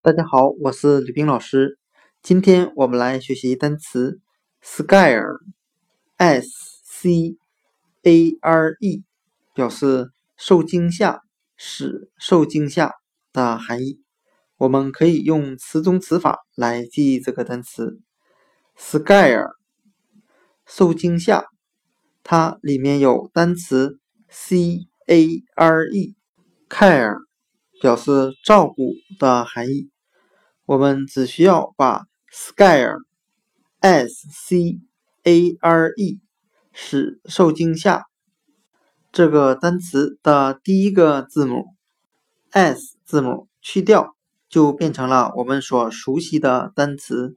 大家好，我是吕冰老师。今天我们来学习单词 scare，s c a r e，表示受惊吓、使受惊吓的含义。我们可以用词中词法来记忆这个单词 scare，受惊吓。它里面有单词 c a r e，care。表示照顾的含义，我们只需要把 scare，s c a r e，使受惊吓这个单词的第一个字母 s 字母去掉，就变成了我们所熟悉的单词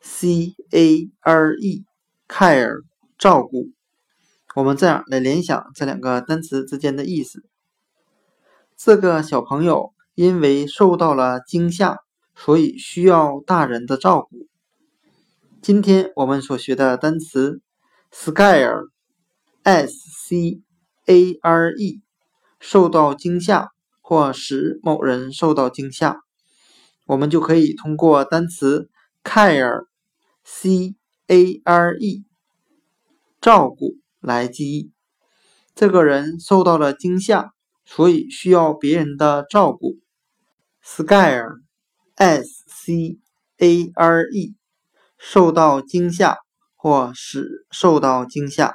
c a r e，care 照顾。我们这样来联想这两个单词之间的意思。这个小朋友因为受到了惊吓，所以需要大人的照顾。今天我们所学的单词 scare，s c a r e，受到惊吓或使某人受到惊吓，我们就可以通过单词 care，c a r e，照顾来记忆。这个人受到了惊吓。所以需要别人的照顾。scare，s c a r e，受到惊吓或使受到惊吓。